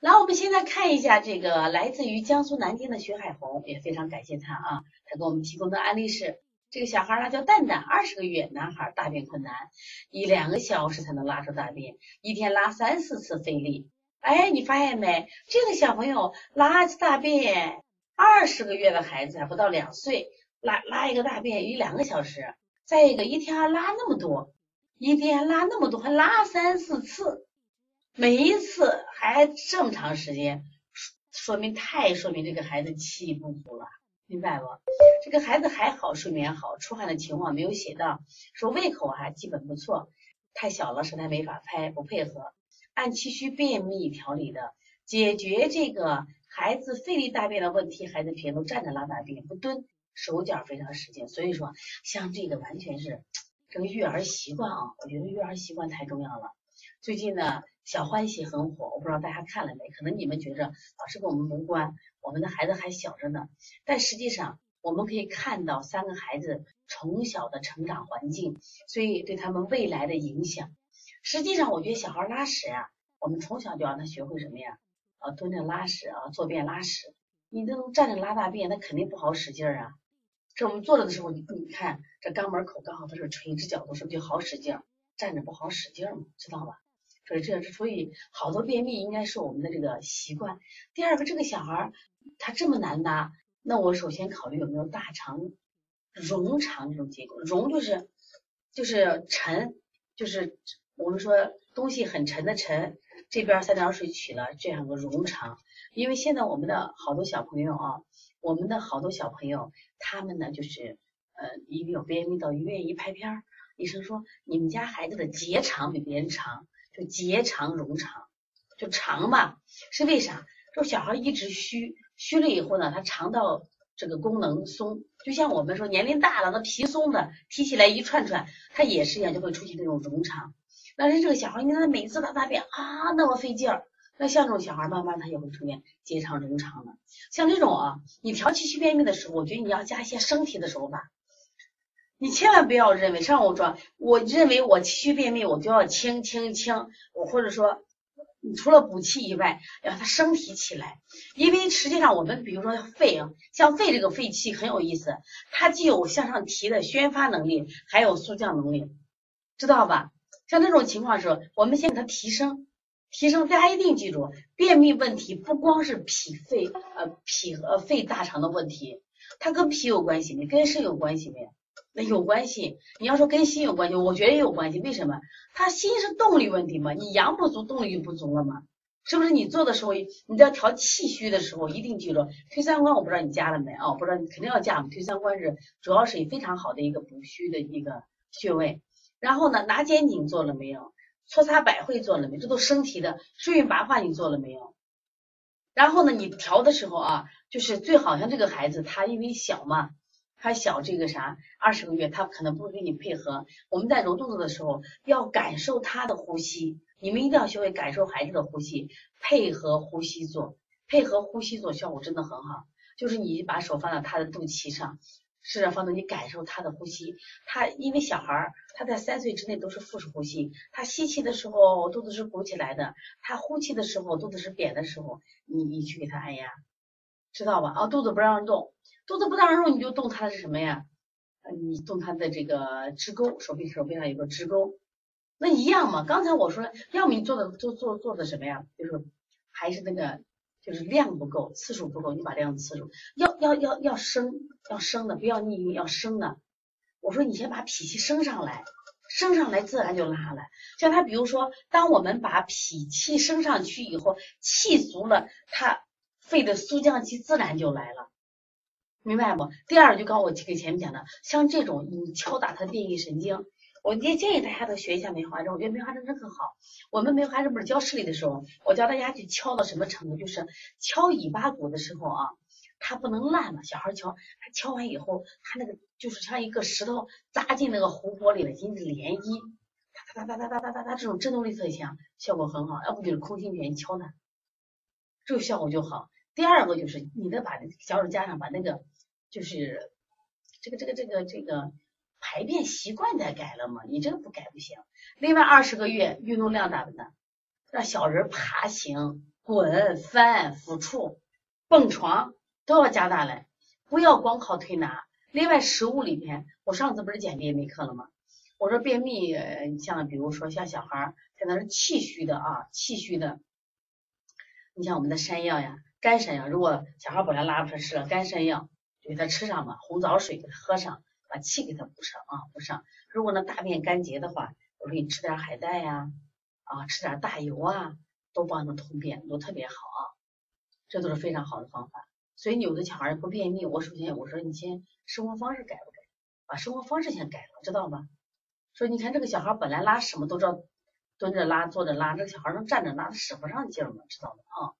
来，我们现在看一下这个来自于江苏南京的徐海红，也非常感谢他啊，他给我们提供的案例是，这个小孩儿他叫蛋蛋，二十个月男孩，大便困难，一两个小时才能拉出大便，一天拉三四次费力。哎，你发现没？这个小朋友拉一次大便，二十个月的孩子还不到两岁，拉拉一个大便一两个小时，再一个一天还拉那么多，一天拉那么多，还拉三四次。每一次还这么长时间，说明太说明这个孩子气不足了，明白不？这个孩子还好，睡眠好，出汗的情况没有写到，说胃口还基本不错，太小了舌苔没法拍，不配合，按气虚便秘调理的，解决这个孩子费力大便的问题，孩子平时都站着拉大便，不蹲，手脚非常使劲，所以说像这个完全是 这个育儿习惯啊，我觉得育儿习惯太重要了。最近呢。小欢喜很火，我不知道大家看了没？可能你们觉着老师跟我们无关，我们的孩子还小着呢。但实际上，我们可以看到三个孩子从小的成长环境，所以对他们未来的影响。实际上，我觉得小孩拉屎呀，我们从小就让他学会什么呀？啊，蹲着拉屎啊，坐便拉屎。你都站着拉大便，那肯定不好使劲儿啊。这我们坐着的时候，你你看这肛门口刚好它是垂直角度，是不是就好使劲儿？站着不好使劲嘛，知道吧？所以这所以好多便秘应该是我们的这个习惯。第二个，这个小孩他这么难拉，那我首先考虑有没有大肠痈肠这种结构。痈就是就是沉，就是我们说东西很沉的沉，这边三点水取了这样个痈肠。因为现在我们的好多小朋友啊，我们的好多小朋友他们呢就是呃因为有便秘到医院一拍片儿，医生说你们家孩子的结肠比别人长。就结肠容肠，就肠嘛，是为啥？就小孩一直虚，虚了以后呢，他肠道这个功能松，就像我们说年龄大了，那皮松的，提起来一串串，他也是一样，就会出现这种容肠。但是这个小孩，你看他每次大大便啊那么费劲儿，那像这种小孩，慢慢他也会出现结肠容肠的。像这种啊，你调气虚便秘的时候，我觉得你要加一些生提的手法。你千万不要认为，上我说，我认为我气虚便秘，我就要清清清，我或者说，你除了补气以外，让它升提起来。因为实际上我们比如说肺啊，像肺这个肺气很有意思，它既有向上提的宣发能力，还有速降能力，知道吧？像这种情况时候，我们先给它提升，提升。大家一定记住，便秘问题不光是脾肺呃脾和肺大肠的问题，它跟脾有关系没？跟肾有关系没？那有关系，你要说跟心有关系，我觉得也有关系。为什么？他心是动力问题嘛，你阳不足，动力就不足了嘛，是不是？你做的时候，你在调气虚的时候，一定记住推三关。我不知道你加了没啊？不知道你肯定要加嘛。推三关是主要是以非常好的一个补虚的一个穴位。然后呢，拿肩颈做了没有？搓擦百会做了没？这都升提的。顺运八卦你做了没有？然后呢，你调的时候啊，就是最好像这个孩子他因为小嘛。他小这个啥，二十个月，他可能不会跟你配合。我们在揉肚子的时候，要感受他的呼吸，你们一定要学会感受孩子的呼吸，配合呼吸做，配合呼吸做，效果真的很好。就是你把手放到他的肚脐上，试着放到你感受他的呼吸。他因为小孩儿，他在三岁之内都是腹式呼吸，他吸气的时候肚子是鼓起来的，他呼气的时候肚子是扁的时候，你你去给他按压，知道吧？啊，肚子不让动。肚子不让动，你就动它的是什么呀？你动它的这个支沟，手臂手臂上有个支沟，那一样嘛。刚才我说，要么你做的做做做的什么呀？就是还是那个，就是量不够，次数不够，你把量次数要要要要升，要升的，不要逆运，要升的。我说你先把脾气升上来，升上来自然就拉了。像他，比如说，当我们把脾气升上去以后，气足了，他肺的速降气自然就来了。明白不？第二就刚我给前面讲的，像这种你敲打他的便意神经，我也建议大家都学一下梅花针。我觉得梅花针真很好。我们梅花针不是教视力的时候，我教大家去敲到什么程度？就是敲尾巴骨的时候啊，它不能烂了。小孩敲，他敲完以后，他那个就是像一个石头扎进那个湖泊里了，引起涟漪，哒哒哒哒哒哒哒哒，这种震动力特强，效果很好。要不就是空心拳敲它，这个效果就好。第二个就是你得把小手加上，把那个就是这个这个这个这个排便习惯得改了嘛，你这个不改不行。另外二十个月运动量大不大？让小人爬行，滚、翻、俯触、蹦床都要加大来，不要光靠推拿。另外，食物里面，我上次不是讲便秘课了吗？我说便秘，像比如说像小孩儿，可能是气虚的啊，气虚的。你像我们的山药呀，干山药，如果小孩本来拉不出来，吃了干山药，就给他吃上嘛，红枣水给他喝上，把气给他补上啊，补上。如果呢大便干结的话，我说你吃点海带呀，啊，吃点大油啊，都帮他通便，都特别好啊，这都是非常好的方法。所以有的小孩不便秘，我首先我说你先生活方式改不改，把生活方式先改了，知道吧？说你看这个小孩本来拉什么都知道蹲着拉坐着拉，这个小孩能站着拉，他使不上劲儿嘛，知道吗？啊，